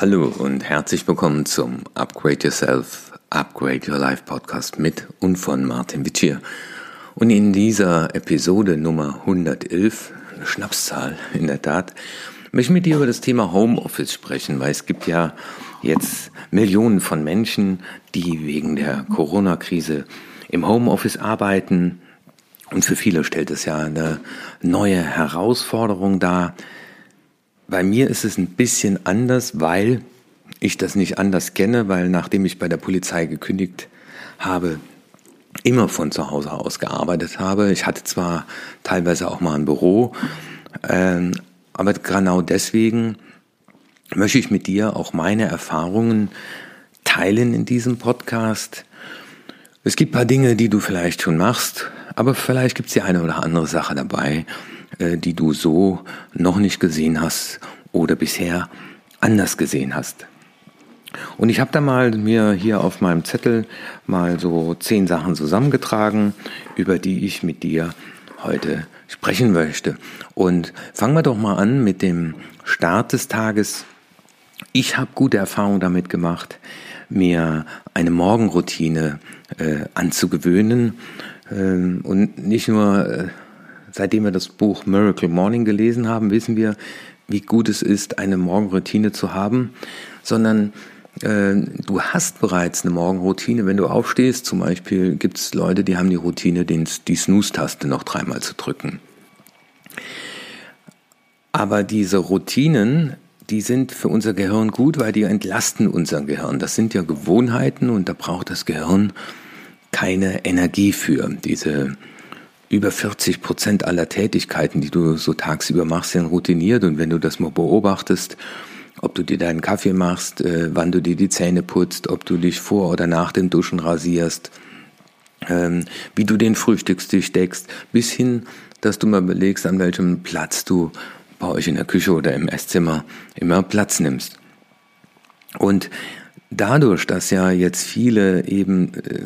Hallo und herzlich willkommen zum Upgrade Yourself, Upgrade Your Life Podcast mit und von Martin Vichier. Und in dieser Episode Nummer 111, eine Schnapszahl in der Tat, möchte ich mit dir über das Thema Homeoffice sprechen, weil es gibt ja jetzt Millionen von Menschen, die wegen der Corona-Krise im Homeoffice arbeiten. Und für viele stellt es ja eine neue Herausforderung dar, bei mir ist es ein bisschen anders, weil ich das nicht anders kenne, weil nachdem ich bei der Polizei gekündigt habe, immer von zu Hause aus gearbeitet habe. Ich hatte zwar teilweise auch mal ein Büro, ähm, aber genau deswegen möchte ich mit dir auch meine Erfahrungen teilen in diesem Podcast. Es gibt paar Dinge, die du vielleicht schon machst, aber vielleicht gibt es die eine oder andere Sache dabei, die du so noch nicht gesehen hast oder bisher anders gesehen hast. Und ich habe da mal mir hier auf meinem Zettel mal so zehn Sachen zusammengetragen, über die ich mit dir heute sprechen möchte. Und fangen wir doch mal an mit dem Start des Tages. Ich habe gute Erfahrungen damit gemacht, mir eine Morgenroutine äh, anzugewöhnen ähm, und nicht nur äh, seitdem wir das Buch Miracle Morning gelesen haben, wissen wir, wie gut es ist, eine Morgenroutine zu haben, sondern äh, du hast bereits eine Morgenroutine, wenn du aufstehst. Zum Beispiel gibt es Leute, die haben die Routine, die Snooze-Taste noch dreimal zu drücken. Aber diese Routinen, die sind für unser Gehirn gut, weil die entlasten unser Gehirn. Das sind ja Gewohnheiten und da braucht das Gehirn keine Energie für. Diese über 40 Prozent aller Tätigkeiten, die du so tagsüber machst, sind routiniert. Und wenn du das mal beobachtest, ob du dir deinen Kaffee machst, äh, wann du dir die Zähne putzt, ob du dich vor oder nach dem Duschen rasierst, ähm, wie du den Frühstückstisch deckst, bis hin, dass du mal belegst, an welchem Platz du bei euch in der Küche oder im Esszimmer immer Platz nimmst. Und dadurch, dass ja jetzt viele eben äh,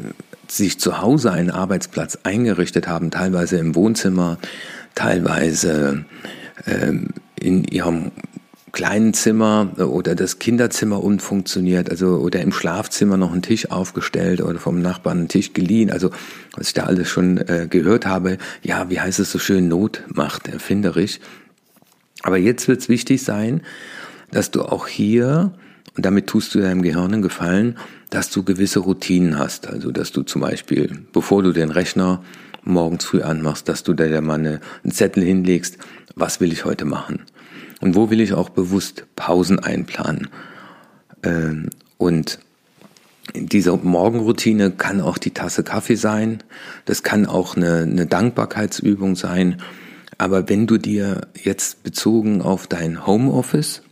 sich zu Hause einen Arbeitsplatz eingerichtet haben, teilweise im Wohnzimmer, teilweise ähm, in ihrem kleinen Zimmer oder das Kinderzimmer umfunktioniert, also oder im Schlafzimmer noch einen Tisch aufgestellt oder vom Nachbarn einen Tisch geliehen. Also was ich da alles schon äh, gehört habe, ja, wie heißt es so schön, Not macht erfinderisch. Aber jetzt wird es wichtig sein, dass du auch hier, und damit tust du deinem Gehirn einen Gefallen, dass du gewisse Routinen hast. Also, dass du zum Beispiel, bevor du den Rechner morgens früh anmachst, dass du da mal eine, einen Zettel hinlegst, was will ich heute machen? Und wo will ich auch bewusst Pausen einplanen? Ähm, und diese Morgenroutine kann auch die Tasse Kaffee sein, das kann auch eine, eine Dankbarkeitsübung sein. Aber wenn du dir jetzt bezogen auf dein Homeoffice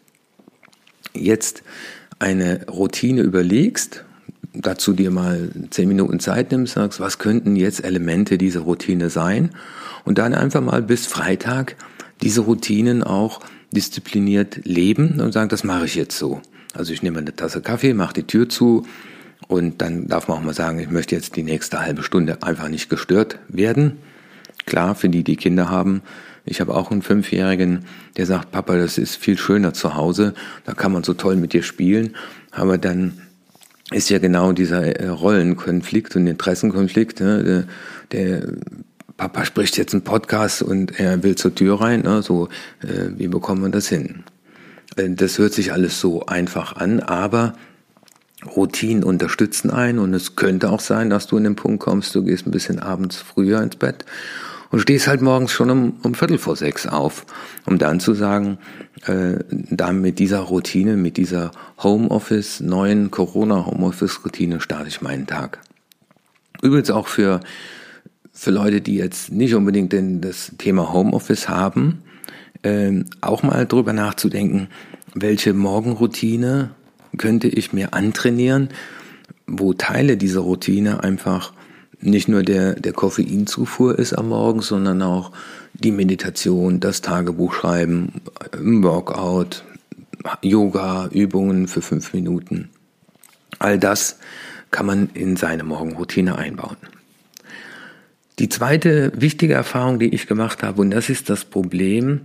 jetzt eine Routine überlegst dazu dir mal zehn Minuten Zeit nimmst, sagst, was könnten jetzt Elemente dieser Routine sein? Und dann einfach mal bis Freitag diese Routinen auch diszipliniert leben und sagen, das mache ich jetzt so. Also ich nehme eine Tasse Kaffee, mache die Tür zu und dann darf man auch mal sagen, ich möchte jetzt die nächste halbe Stunde einfach nicht gestört werden. Klar, für die, die Kinder haben. Ich habe auch einen Fünfjährigen, der sagt, Papa, das ist viel schöner zu Hause, da kann man so toll mit dir spielen. Aber dann ist ja genau dieser äh, Rollenkonflikt und Interessenkonflikt. Ne? Der, der Papa spricht jetzt einen Podcast und er will zur Tür rein. Ne? So, äh, wie bekommen wir das hin? Äh, das hört sich alles so einfach an, aber Routinen unterstützen einen und es könnte auch sein, dass du in den Punkt kommst, du gehst ein bisschen abends früher ins Bett und stehst halt morgens schon um, um Viertel vor sechs auf, um dann zu sagen, äh, da mit dieser Routine, mit dieser Homeoffice, neuen Corona-Homeoffice-Routine starte ich meinen Tag. Übrigens auch für, für Leute, die jetzt nicht unbedingt denn das Thema Homeoffice haben, äh, auch mal drüber nachzudenken, welche Morgenroutine könnte ich mir antrainieren, wo Teile dieser Routine einfach nicht nur der, der Koffeinzufuhr ist am Morgen, sondern auch die Meditation, das Tagebuchschreiben, im Workout, Yoga, Übungen für fünf Minuten. All das kann man in seine Morgenroutine einbauen. Die zweite wichtige Erfahrung, die ich gemacht habe, und das ist das Problem,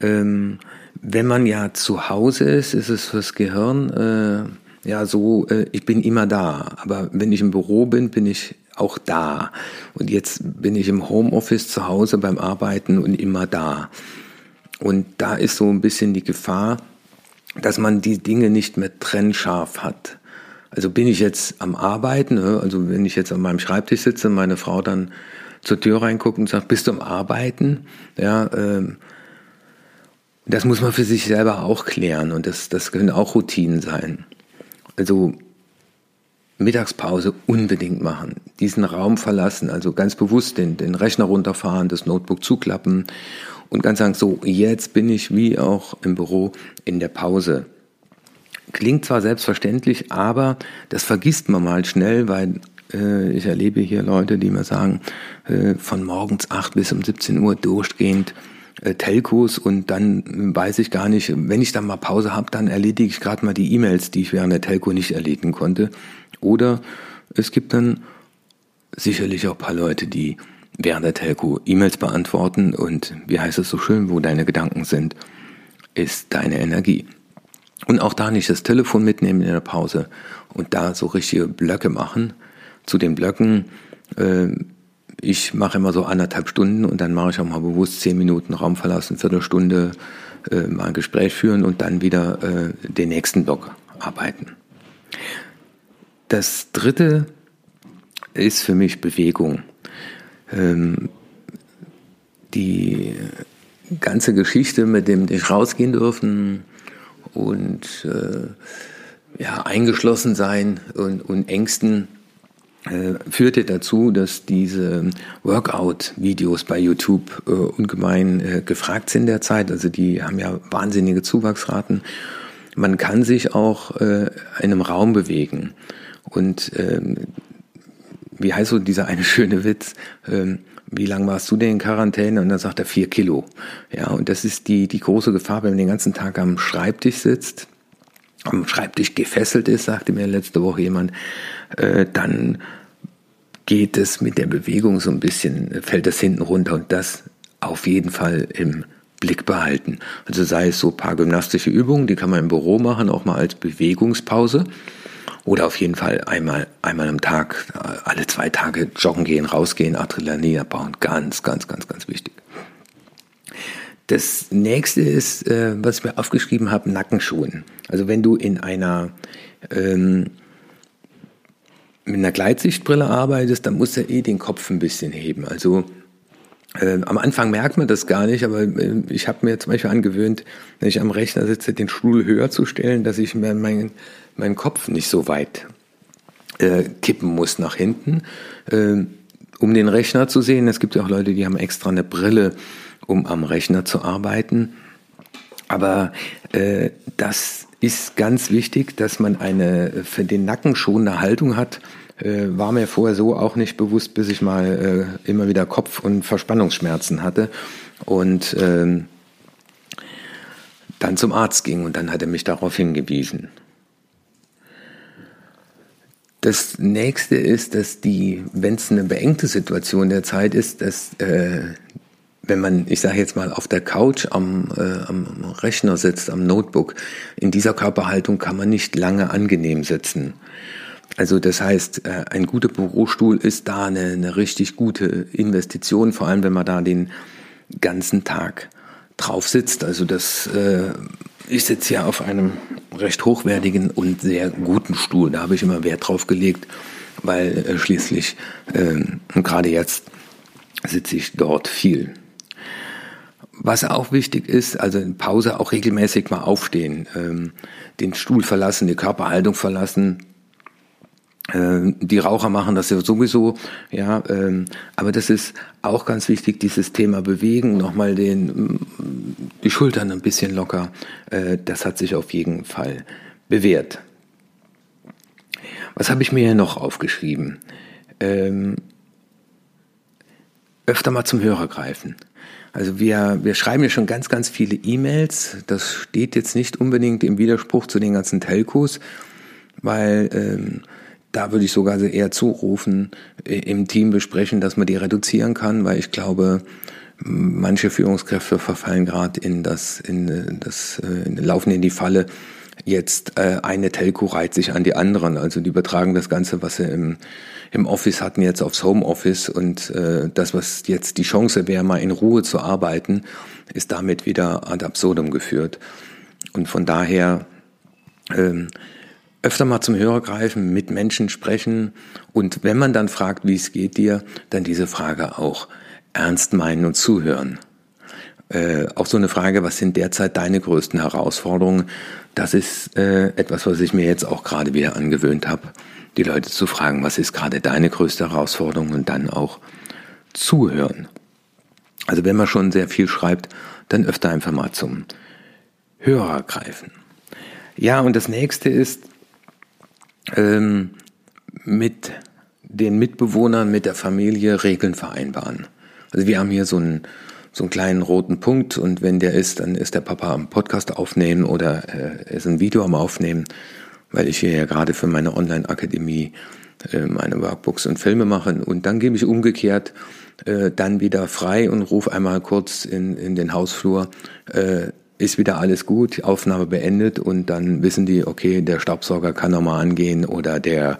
ähm, wenn man ja zu Hause ist, ist es fürs Gehirn äh, ja so, äh, ich bin immer da. Aber wenn ich im Büro bin, bin ich auch da. Und jetzt bin ich im Homeoffice zu Hause beim Arbeiten und immer da. Und da ist so ein bisschen die Gefahr, dass man die Dinge nicht mehr trennscharf hat. Also bin ich jetzt am Arbeiten, ne? also wenn ich jetzt an meinem Schreibtisch sitze, meine Frau dann zur Tür reinguckt und sagt, bist du am Arbeiten? Ja, ähm, das muss man für sich selber auch klären und das, das können auch Routinen sein. Also Mittagspause unbedingt machen, diesen Raum verlassen, also ganz bewusst den, den Rechner runterfahren, das Notebook zuklappen und ganz sagen, so, jetzt bin ich wie auch im Büro in der Pause. Klingt zwar selbstverständlich, aber das vergisst man mal schnell, weil äh, ich erlebe hier Leute, die mir sagen, äh, von morgens 8 bis um 17 Uhr durchgehend äh, Telcos und dann weiß ich gar nicht, wenn ich dann mal Pause habe, dann erledige ich gerade mal die E-Mails, die ich während der Telco nicht erledigen konnte. Oder es gibt dann sicherlich auch ein paar Leute, die während der Telco E-Mails beantworten und wie heißt es so schön, wo deine Gedanken sind, ist deine Energie. Und auch da nicht das Telefon mitnehmen in der Pause und da so richtige Blöcke machen. Zu den Blöcken, äh, ich mache immer so anderthalb Stunden und dann mache ich auch mal bewusst zehn Minuten Raum verlassen, Viertelstunde äh, mal ein Gespräch führen und dann wieder äh, den nächsten Block arbeiten. Das dritte ist für mich Bewegung. Ähm, die ganze Geschichte mit dem nicht rausgehen dürfen und äh, ja, eingeschlossen sein und, und Ängsten äh, führte dazu, dass diese Workout-Videos bei YouTube äh, ungemein äh, gefragt sind derzeit. Also die haben ja wahnsinnige Zuwachsraten. Man kann sich auch äh, in einem Raum bewegen. Und ähm, wie heißt so dieser eine schöne Witz? Ähm, wie lange warst du denn in Quarantäne? Und dann sagt er vier Kilo. Ja, und das ist die, die große Gefahr, wenn man den ganzen Tag am Schreibtisch sitzt, am Schreibtisch gefesselt ist, sagte mir letzte Woche jemand, äh, dann geht es mit der Bewegung so ein bisschen, fällt das hinten runter und das auf jeden Fall im Blick behalten. Also sei es so ein paar gymnastische Übungen, die kann man im Büro machen, auch mal als Bewegungspause. Oder auf jeden Fall einmal, einmal am Tag, alle zwei Tage joggen gehen, rausgehen, Adrenalin abbauen. Ganz, ganz, ganz, ganz wichtig. Das nächste ist, äh, was ich mir aufgeschrieben habe, Nackenschuhen. Also wenn du in einer ähm, mit einer Gleitsichtbrille arbeitest, dann musst du eh den Kopf ein bisschen heben. Also äh, am Anfang merkt man das gar nicht, aber äh, ich habe mir zum Beispiel angewöhnt, wenn ich am Rechner sitze, den Stuhl höher zu stellen, dass ich mir meinen mein Kopf nicht so weit äh, kippen muss nach hinten, äh, um den Rechner zu sehen. Es gibt ja auch Leute, die haben extra eine Brille, um am Rechner zu arbeiten. Aber das ist ganz wichtig, dass man eine für den Nacken schonende Haltung hat. Äh, war mir vorher so auch nicht bewusst, bis ich mal äh, immer wieder Kopf- und Verspannungsschmerzen hatte und ähm, dann zum Arzt ging und dann hat er mich darauf hingewiesen. Das nächste ist, dass die, wenn es eine beengte Situation der Zeit ist, dass äh, wenn man, ich sage jetzt mal, auf der Couch am, äh, am Rechner sitzt, am Notebook, in dieser Körperhaltung kann man nicht lange angenehm sitzen. Also das heißt, äh, ein guter Bürostuhl ist da eine, eine richtig gute Investition, vor allem wenn man da den ganzen Tag drauf sitzt. Also das, äh, ich sitze ja auf einem recht hochwertigen und sehr guten Stuhl. Da habe ich immer Wert drauf gelegt, weil äh, schließlich, äh, gerade jetzt, sitze ich dort viel. Was auch wichtig ist, also in Pause auch regelmäßig mal aufstehen, ähm, den Stuhl verlassen, die Körperhaltung verlassen. Ähm, die Raucher machen das ja sowieso, ja, ähm, aber das ist auch ganz wichtig, dieses Thema bewegen, nochmal den, die Schultern ein bisschen locker, äh, das hat sich auf jeden Fall bewährt. Was habe ich mir hier noch aufgeschrieben? Ähm, öfter mal zum Hörer greifen. Also wir, wir schreiben ja schon ganz, ganz viele E-Mails. Das steht jetzt nicht unbedingt im Widerspruch zu den ganzen Telcos, weil ähm, da würde ich sogar eher zurufen, äh, im Team besprechen, dass man die reduzieren kann, weil ich glaube, manche Führungskräfte verfallen gerade in das, in das, in, laufen in die Falle, jetzt äh, eine Telco reiht sich an die anderen. Also die übertragen das Ganze, was sie im, im Office hatten, jetzt aufs Homeoffice und äh, das, was jetzt die Chance wäre, mal in Ruhe zu arbeiten, ist damit wieder ad absurdum geführt. Und von daher ähm, öfter mal zum Hörer greifen, mit Menschen sprechen und wenn man dann fragt, wie es geht dir, dann diese Frage auch ernst meinen und zuhören. Äh, auch so eine Frage, was sind derzeit deine größten Herausforderungen? Das ist äh, etwas, was ich mir jetzt auch gerade wieder angewöhnt habe, die Leute zu fragen, was ist gerade deine größte Herausforderung und dann auch zuhören. Also wenn man schon sehr viel schreibt, dann öfter einfach mal zum Hörer greifen. Ja, und das nächste ist ähm, mit den Mitbewohnern, mit der Familie Regeln vereinbaren. Also wir haben hier so einen so einen kleinen roten Punkt und wenn der ist, dann ist der Papa am Podcast aufnehmen oder äh, ist ein Video am Aufnehmen, weil ich hier ja gerade für meine Online-Akademie äh, meine Workbooks und Filme mache und dann gebe ich umgekehrt äh, dann wieder frei und rufe einmal kurz in, in den Hausflur, äh, ist wieder alles gut, Aufnahme beendet und dann wissen die, okay, der Staubsauger kann nochmal angehen oder der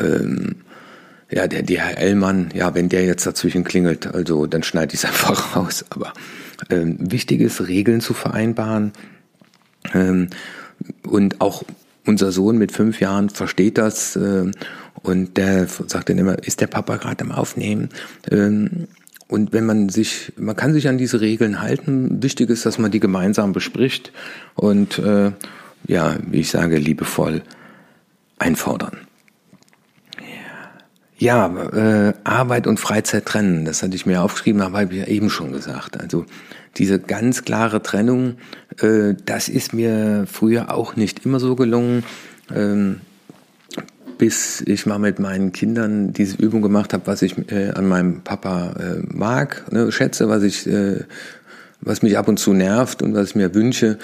ähm, ja, der DHL-Mann, ja, wenn der jetzt dazwischen klingelt, also dann schneide ich es einfach raus. Aber ähm, wichtig ist, Regeln zu vereinbaren. Ähm, und auch unser Sohn mit fünf Jahren versteht das äh, und der sagt dann immer, ist der Papa gerade am Aufnehmen? Ähm, und wenn man sich, man kann sich an diese Regeln halten. Wichtig ist, dass man die gemeinsam bespricht und äh, ja, wie ich sage, liebevoll einfordern. Ja, äh, Arbeit und Freizeit trennen, das hatte ich mir aufgeschrieben, aber habe ich ja eben schon gesagt. Also diese ganz klare Trennung, äh, das ist mir früher auch nicht immer so gelungen, ähm, bis ich mal mit meinen Kindern diese Übung gemacht habe, was ich äh, an meinem Papa äh, mag, ne, schätze, was ich, äh, was mich ab und zu nervt und was ich mir wünsche.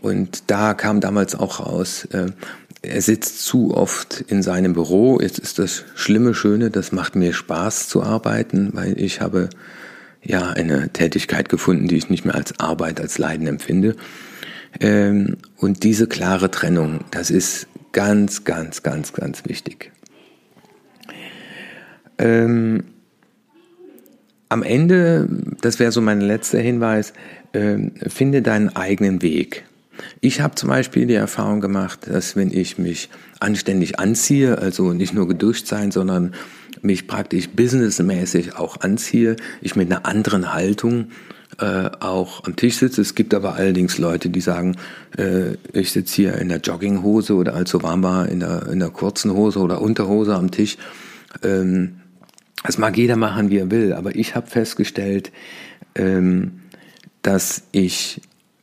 Und da kam damals auch raus, äh, er sitzt zu oft in seinem Büro. Jetzt ist das schlimme Schöne, das macht mir Spaß zu arbeiten, weil ich habe ja eine Tätigkeit gefunden, die ich nicht mehr als Arbeit, als Leiden empfinde. Ähm, und diese klare Trennung, das ist ganz, ganz, ganz, ganz wichtig. Ähm, am Ende, das wäre so mein letzter Hinweis, ähm, finde deinen eigenen Weg. Ich habe zum Beispiel die Erfahrung gemacht, dass wenn ich mich anständig anziehe, also nicht nur geduscht sein, sondern mich praktisch businessmäßig auch anziehe, ich mit einer anderen Haltung äh, auch am Tisch sitze. Es gibt aber allerdings Leute, die sagen, äh, ich sitze hier in der Jogginghose oder allzu warm war in der, in der kurzen Hose oder Unterhose am Tisch. Ähm, das mag jeder machen, wie er will, aber ich habe festgestellt, ähm, dass ich,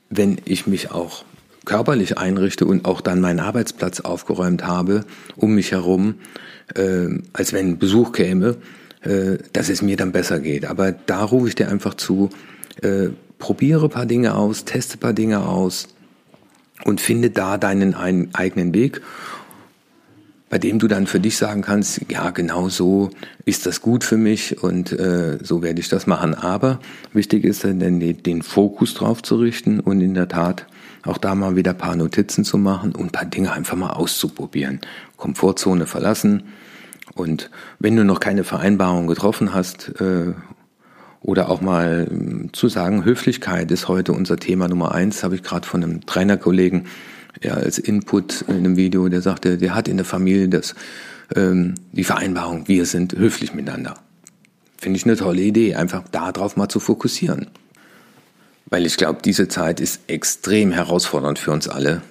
wenn ich mich auch körperlich einrichte und auch dann meinen Arbeitsplatz aufgeräumt habe, um mich herum, äh, als wenn Besuch käme, äh, dass es mir dann besser geht. Aber da rufe ich dir einfach zu, äh, probiere paar Dinge aus, teste paar Dinge aus und finde da deinen eigenen Weg, bei dem du dann für dich sagen kannst, ja, genau so ist das gut für mich und äh, so werde ich das machen. Aber wichtig ist dann den, Fokus drauf zu richten und in der Tat auch da mal wieder paar Notizen zu machen und paar Dinge einfach mal auszuprobieren. Komfortzone verlassen. Und wenn du noch keine Vereinbarung getroffen hast, äh, oder auch mal äh, zu sagen, Höflichkeit ist heute unser Thema Nummer eins, habe ich gerade von einem Trainerkollegen ja, als Input in einem Video, der sagte, der hat in der Familie das, ähm, die Vereinbarung, wir sind höflich miteinander. Finde ich eine tolle Idee, einfach darauf mal zu fokussieren. Weil ich glaube, diese Zeit ist extrem herausfordernd für uns alle.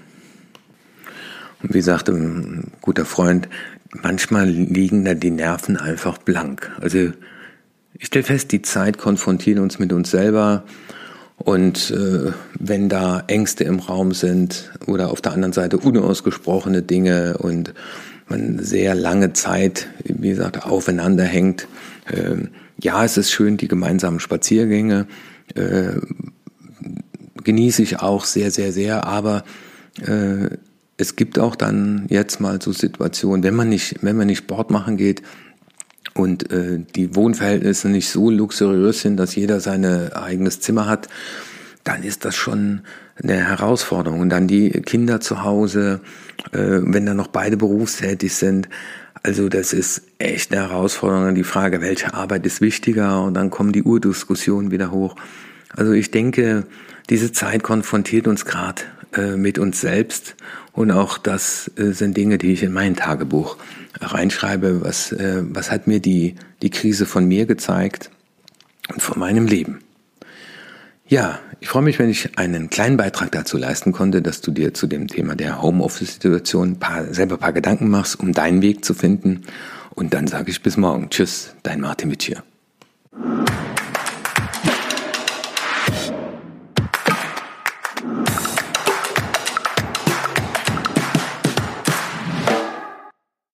Und wie sagte ein guter Freund, manchmal liegen da die Nerven einfach blank. Also ich stelle fest, die Zeit konfrontiert uns mit uns selber. Und äh, wenn da Ängste im Raum sind oder auf der anderen Seite unausgesprochene Dinge und man sehr lange Zeit, wie gesagt, aufeinander hängt, äh, ja, es ist schön, die gemeinsamen Spaziergänge, äh, genieße ich auch sehr, sehr, sehr. Aber äh, es gibt auch dann jetzt mal so Situationen, wenn man nicht, wenn man nicht Sport machen geht und äh, die Wohnverhältnisse nicht so luxuriös sind, dass jeder sein eigenes Zimmer hat, dann ist das schon eine Herausforderung. Und dann die Kinder zu Hause, äh, wenn dann noch beide berufstätig sind. Also das ist echt eine Herausforderung. Die Frage, welche Arbeit ist wichtiger? Und dann kommen die Urdiskussionen wieder hoch. Also ich denke, diese Zeit konfrontiert uns gerade äh, mit uns selbst. Und auch das äh, sind Dinge, die ich in mein Tagebuch reinschreibe. Was, äh, was hat mir die, die Krise von mir gezeigt und von meinem Leben? Ja, ich freue mich, wenn ich einen kleinen Beitrag dazu leisten konnte, dass du dir zu dem Thema der Homeoffice-Situation selber ein paar Gedanken machst, um deinen Weg zu finden. Und dann sage ich bis morgen. Tschüss, dein Martin Mittier.